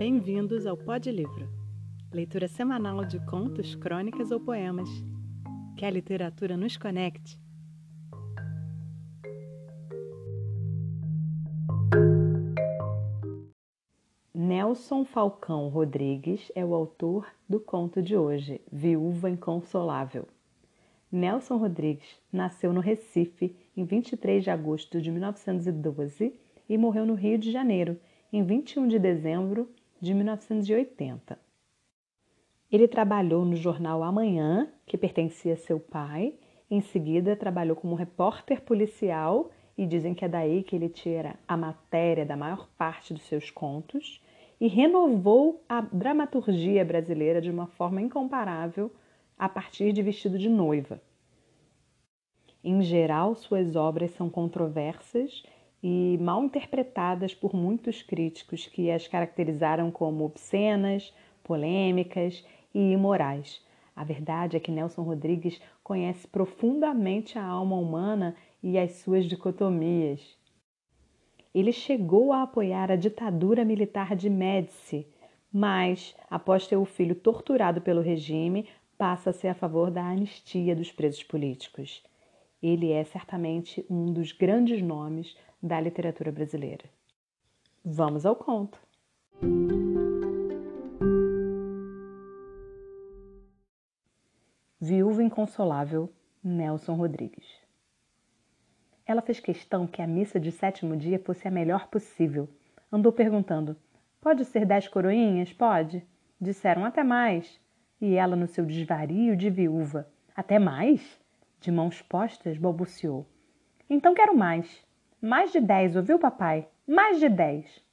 Bem-vindos ao Pod Livro, leitura semanal de contos, crônicas ou poemas. Que a literatura nos conecte. Nelson Falcão Rodrigues é o autor do conto de hoje, Viúva Inconsolável. Nelson Rodrigues nasceu no Recife em 23 de agosto de 1912 e morreu no Rio de Janeiro em 21 de dezembro de 1980. Ele trabalhou no jornal Amanhã, que pertencia a seu pai. Em seguida, trabalhou como repórter policial e dizem que é daí que ele tira a matéria da maior parte dos seus contos e renovou a dramaturgia brasileira de uma forma incomparável a partir de Vestido de Noiva. Em geral, suas obras são controversas e mal interpretadas por muitos críticos que as caracterizaram como obscenas, polêmicas e imorais. A verdade é que Nelson Rodrigues conhece profundamente a alma humana e as suas dicotomias. Ele chegou a apoiar a ditadura militar de Médici, mas, após ter o filho torturado pelo regime, passa a ser a favor da anistia dos presos políticos. Ele é certamente um dos grandes nomes da literatura brasileira. Vamos ao conto. Viúva Inconsolável, Nelson Rodrigues. Ela fez questão que a missa de sétimo dia fosse a melhor possível. Andou perguntando: Pode ser dez coroinhas? Pode. Disseram até mais. E ela, no seu desvario de viúva: Até mais? De mãos postas, balbuciou: Então quero mais. Mais de dez, ouviu, papai? Mais de dez.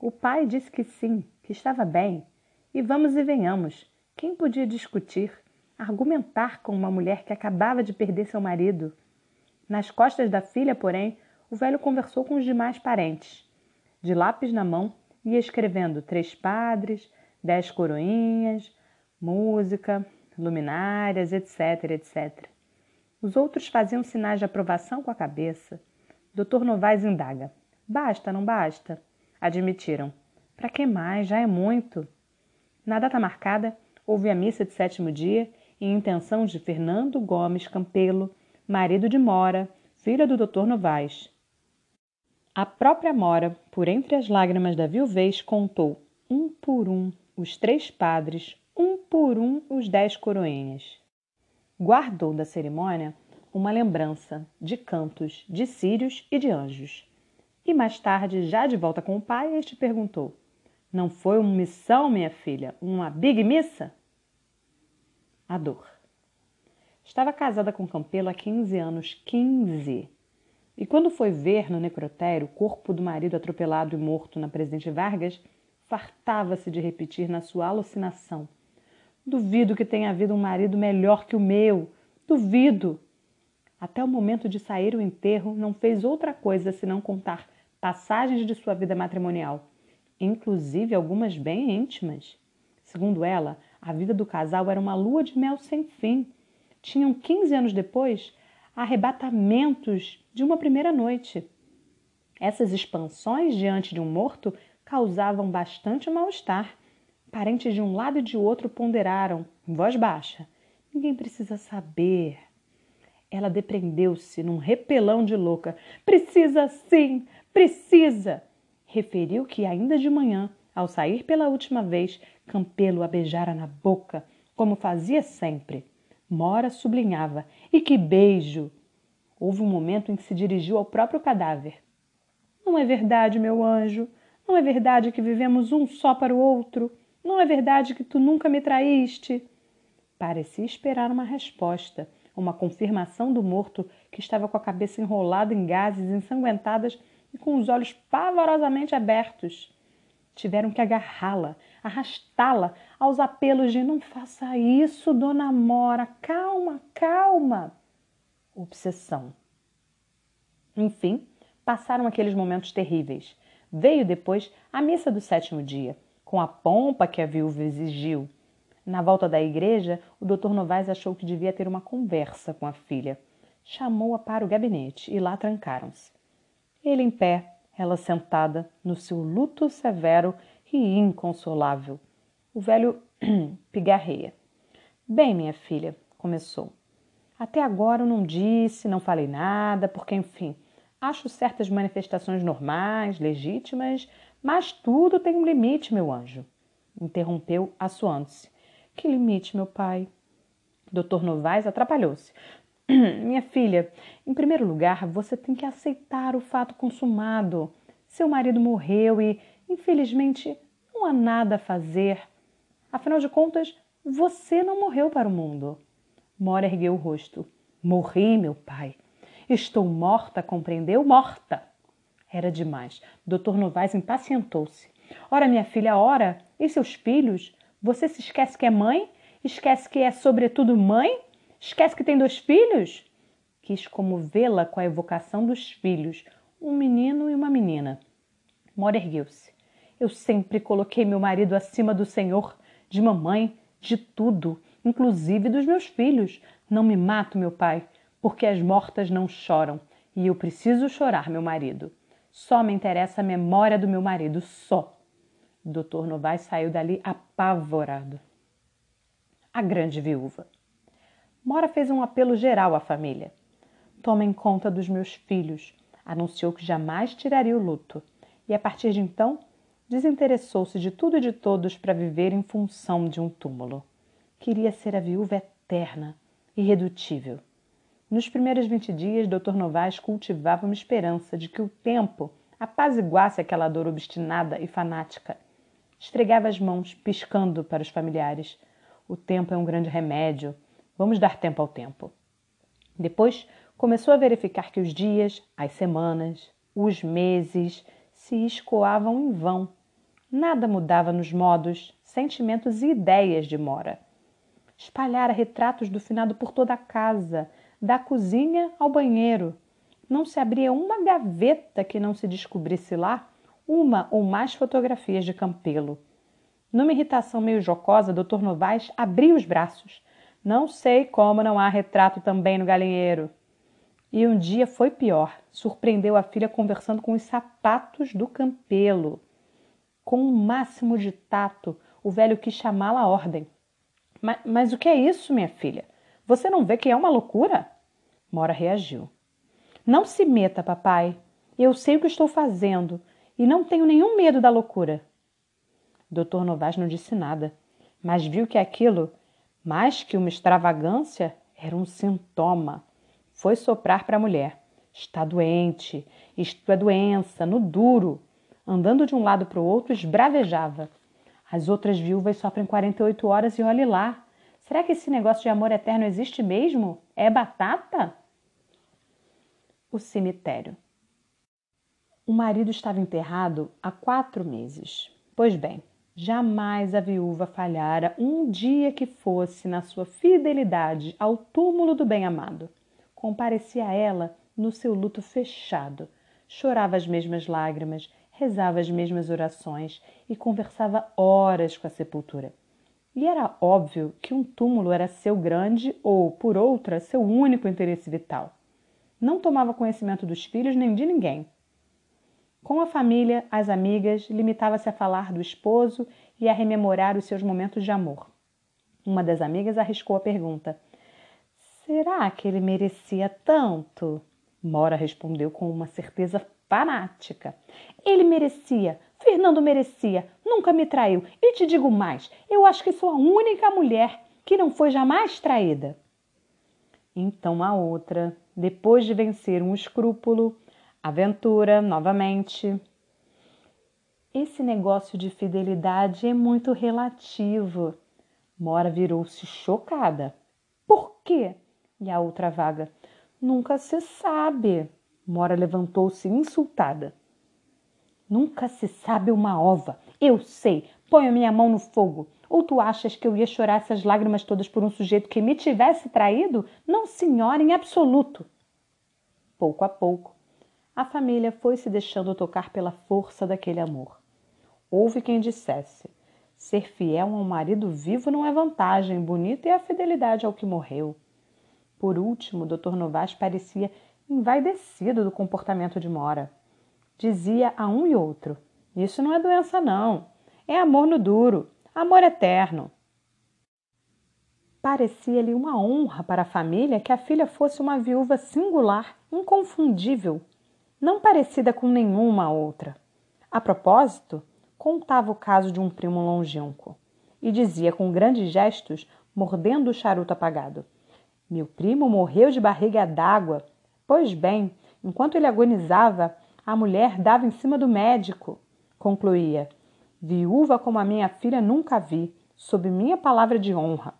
O pai disse que sim, que estava bem. E vamos e venhamos. Quem podia discutir, argumentar com uma mulher que acabava de perder seu marido? Nas costas da filha, porém, o velho conversou com os demais parentes. De lápis na mão, ia escrevendo três padres, dez coroinhas, música, luminárias, etc, etc. Os outros faziam sinais de aprovação com a cabeça. Doutor Novaes indaga. Basta, não basta? Admitiram. Para que mais? Já é muito. Na data marcada, houve a missa de sétimo dia em intenção de Fernando Gomes Campelo, marido de Mora, filha do doutor Novaes. A própria Mora, por entre as lágrimas da viuvez, contou, um por um, os três padres, um por um, os dez coroinhas. Guardou da cerimônia uma lembrança de cantos de sírios e de anjos. E mais tarde, já de volta com o pai, este perguntou: Não foi uma missão, minha filha? Uma big missa? A dor. Estava casada com Campelo há 15 anos 15. E quando foi ver no necrotério o corpo do marido atropelado e morto na Presidente Vargas, fartava-se de repetir na sua alucinação: Duvido que tenha havido um marido melhor que o meu. Duvido. Até o momento de sair o enterro, não fez outra coisa senão contar passagens de sua vida matrimonial, inclusive algumas bem íntimas. Segundo ela, a vida do casal era uma lua de mel sem fim. Tinham 15 anos depois arrebatamentos de uma primeira noite. Essas expansões diante de um morto causavam bastante mal-estar. Parentes de um lado e de outro ponderaram, em voz baixa: Ninguém precisa saber. Ela depreendeu-se num repelão de louca. Precisa sim, precisa! Referiu que ainda de manhã, ao sair pela última vez, Campelo a beijara na boca, como fazia sempre. Mora sublinhava. E que beijo! Houve um momento em que se dirigiu ao próprio cadáver. Não é verdade, meu anjo. Não é verdade que vivemos um só para o outro. Não é verdade que tu nunca me traíste. Parecia esperar uma resposta uma confirmação do morto que estava com a cabeça enrolada em gases ensanguentadas e com os olhos pavorosamente abertos. Tiveram que agarrá-la, arrastá-la aos apelos de não faça isso, dona Mora, calma, calma. Obsessão. Enfim, passaram aqueles momentos terríveis. Veio depois a missa do sétimo dia, com a pompa que a viúva exigiu na volta da igreja, o Dr. Novaes achou que devia ter uma conversa com a filha. Chamou-a para o gabinete e lá trancaram-se. Ele em pé, ela sentada, no seu luto severo, e inconsolável. O velho pigarreia. Bem, minha filha, começou. Até agora eu não disse, não falei nada, porque, enfim, acho certas manifestações normais, legítimas, mas tudo tem um limite, meu anjo. Interrompeu, assoando-se. Que limite, meu pai? Doutor Novaes atrapalhou-se. Minha filha, em primeiro lugar, você tem que aceitar o fato consumado. Seu marido morreu e, infelizmente, não há nada a fazer. Afinal de contas, você não morreu para o mundo. Mora ergueu o rosto. Morri, meu pai. Estou morta, compreendeu? Morta. Era demais. Doutor Novaes impacientou-se. Ora, minha filha, ora, e seus filhos? Você se esquece que é mãe? Esquece que é, sobretudo, mãe? Esquece que tem dois filhos? Quis comovê-la com a evocação dos filhos, um menino e uma menina. Mora ergueu-se. Eu sempre coloquei meu marido acima do Senhor, de mamãe, de tudo inclusive dos meus filhos. Não me mato, meu pai, porque as mortas não choram e eu preciso chorar, meu marido. Só me interessa a memória do meu marido, só. O doutor Novaes saiu dali apavorado. A grande viúva. Mora fez um apelo geral à família. Tomem conta dos meus filhos. Anunciou que jamais tiraria o luto. E a partir de então, desinteressou-se de tudo e de todos para viver em função de um túmulo. Queria ser a viúva eterna, irredutível. Nos primeiros vinte dias, Dr. Novaes cultivava uma esperança de que o tempo apaziguasse aquela dor obstinada e fanática. Esfregava as mãos, piscando para os familiares. O tempo é um grande remédio. Vamos dar tempo ao tempo. Depois, começou a verificar que os dias, as semanas, os meses se escoavam em vão. Nada mudava nos modos, sentimentos e ideias de Mora espalhara retratos do finado por toda a casa, da cozinha ao banheiro. Não se abria uma gaveta que não se descobrisse lá uma ou mais fotografias de Campelo. Numa irritação meio jocosa, Dr. Novaes abriu os braços. Não sei como não há retrato também no galinheiro. E um dia foi pior. Surpreendeu a filha conversando com os sapatos do Campelo. Com o um máximo de tato, o velho quis chamá-la à ordem. Mas, mas o que é isso, minha filha? Você não vê que é uma loucura? Mora reagiu. Não se meta, papai. Eu sei o que estou fazendo e não tenho nenhum medo da loucura. Doutor Novaes não disse nada, mas viu que aquilo, mais que uma extravagância, era um sintoma. Foi soprar para a mulher. Está doente, isto é doença, no duro. Andando de um lado para o outro, esbravejava. As outras viúvas sofrem 48 horas e olhe lá. Será que esse negócio de amor eterno existe mesmo? É batata? O cemitério. O marido estava enterrado há quatro meses. Pois bem, jamais a viúva falhara um dia que fosse na sua fidelidade ao túmulo do bem-amado. Comparecia a ela no seu luto fechado, chorava as mesmas lágrimas, rezava as mesmas orações e conversava horas com a sepultura. E era óbvio que um túmulo era seu grande ou, por outra, seu único interesse vital. Não tomava conhecimento dos filhos nem de ninguém. Com a família, as amigas, limitava-se a falar do esposo e a rememorar os seus momentos de amor. Uma das amigas arriscou a pergunta: Será que ele merecia tanto? Mora respondeu com uma certeza fanática. Ele merecia, Fernando merecia, nunca me traiu. E te digo mais: eu acho que sou a única mulher que não foi jamais traída. Então a outra, depois de vencer um escrúpulo, aventura novamente. Esse negócio de fidelidade é muito relativo. Mora virou-se chocada. Por quê? E a outra vaga. Nunca se sabe. Mora levantou-se insultada. Nunca se sabe uma ova. Eu sei. Ponho minha mão no fogo. Ou tu achas que eu ia chorar essas lágrimas todas por um sujeito que me tivesse traído? Não, senhora, em absoluto. Pouco a pouco, a família foi se deixando tocar pela força daquele amor. Houve quem dissesse: ser fiel a um marido vivo não é vantagem, bonita é a fidelidade ao que morreu. Por último, Dr. Novaes parecia envaidecido do comportamento de Mora. Dizia a um e outro: Isso não é doença, não. É amor no duro, amor eterno. Parecia-lhe uma honra para a família que a filha fosse uma viúva singular, inconfundível, não parecida com nenhuma outra. A propósito, contava o caso de um primo longínquo e dizia com grandes gestos, mordendo o charuto apagado: Meu primo morreu de barriga d'água. Pois bem, enquanto ele agonizava, a mulher dava em cima do médico. Concluía: Viúva como a minha filha nunca vi, sob minha palavra de honra.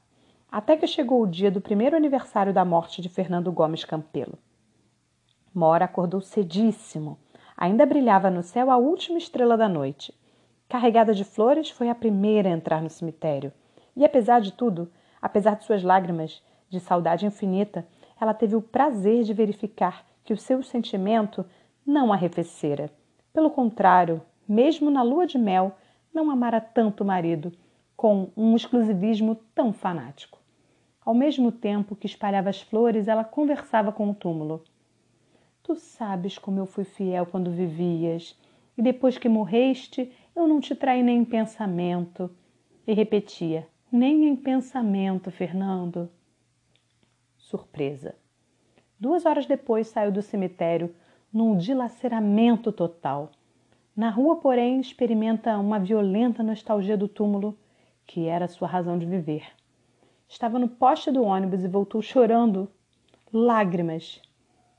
Até que chegou o dia do primeiro aniversário da morte de Fernando Gomes Campelo. Mora acordou cedíssimo. Ainda brilhava no céu a última estrela da noite. Carregada de flores, foi a primeira a entrar no cemitério. E apesar de tudo, apesar de suas lágrimas de saudade infinita, ela teve o prazer de verificar que o seu sentimento não arrefecera. Pelo contrário, mesmo na lua de mel, não amara tanto o marido, com um exclusivismo tão fanático. Ao mesmo tempo que espalhava as flores, ela conversava com o túmulo. Tu sabes como eu fui fiel quando vivias, e depois que morreste, eu não te traí nem em pensamento. E repetia: Nem em pensamento, Fernando. Surpresa. Duas horas depois saiu do cemitério num dilaceramento total. Na rua, porém, experimenta uma violenta nostalgia do túmulo, que era sua razão de viver. Estava no poste do ônibus e voltou chorando, lágrimas.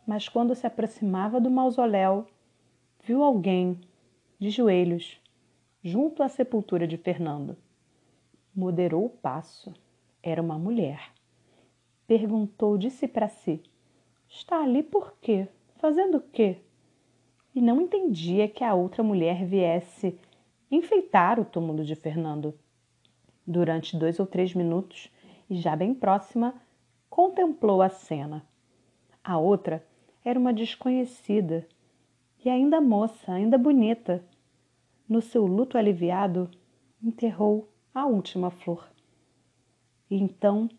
Mas quando se aproximava do mausoléu, viu alguém de joelhos junto à sepultura de Fernando. Moderou o passo. Era uma mulher. Perguntou de si para si: Está ali por quê? Fazendo o quê? E não entendia que a outra mulher viesse enfeitar o túmulo de Fernando. Durante dois ou três minutos, e já bem próxima, contemplou a cena. A outra era uma desconhecida e ainda moça, ainda bonita, no seu luto aliviado, enterrou a última flor. E então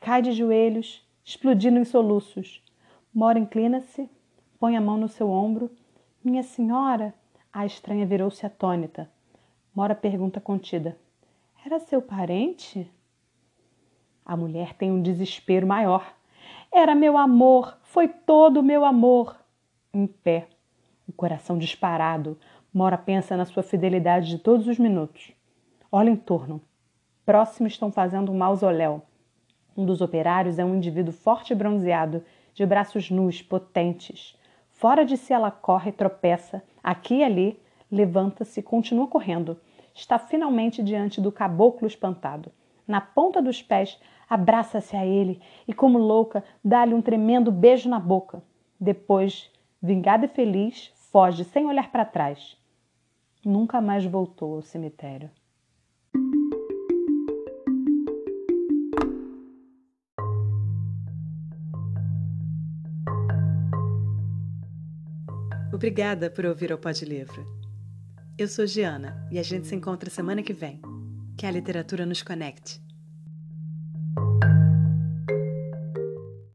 cai de joelhos, explodindo em soluços. Mora inclina-se, põe a mão no seu ombro. Minha senhora, a estranha virou-se atônita. Mora pergunta contida: Era seu parente? A mulher tem um desespero maior. Era meu amor, foi todo meu amor. Em pé, o coração disparado, Mora pensa na sua fidelidade de todos os minutos. Olha em torno. Próximo estão fazendo um mausoléu. Um dos operários é um indivíduo forte e bronzeado, de braços nus, potentes. Fora de si ela corre, tropeça, aqui e ali, levanta-se e continua correndo. Está finalmente diante do caboclo espantado. Na ponta dos pés, abraça-se a ele e, como louca, dá-lhe um tremendo beijo na boca. Depois, vingada e feliz, foge sem olhar para trás nunca mais voltou ao cemitério. Obrigada por ouvir o Pod Livro. Eu sou Giana e a gente se encontra semana que vem. Que a literatura nos conecte.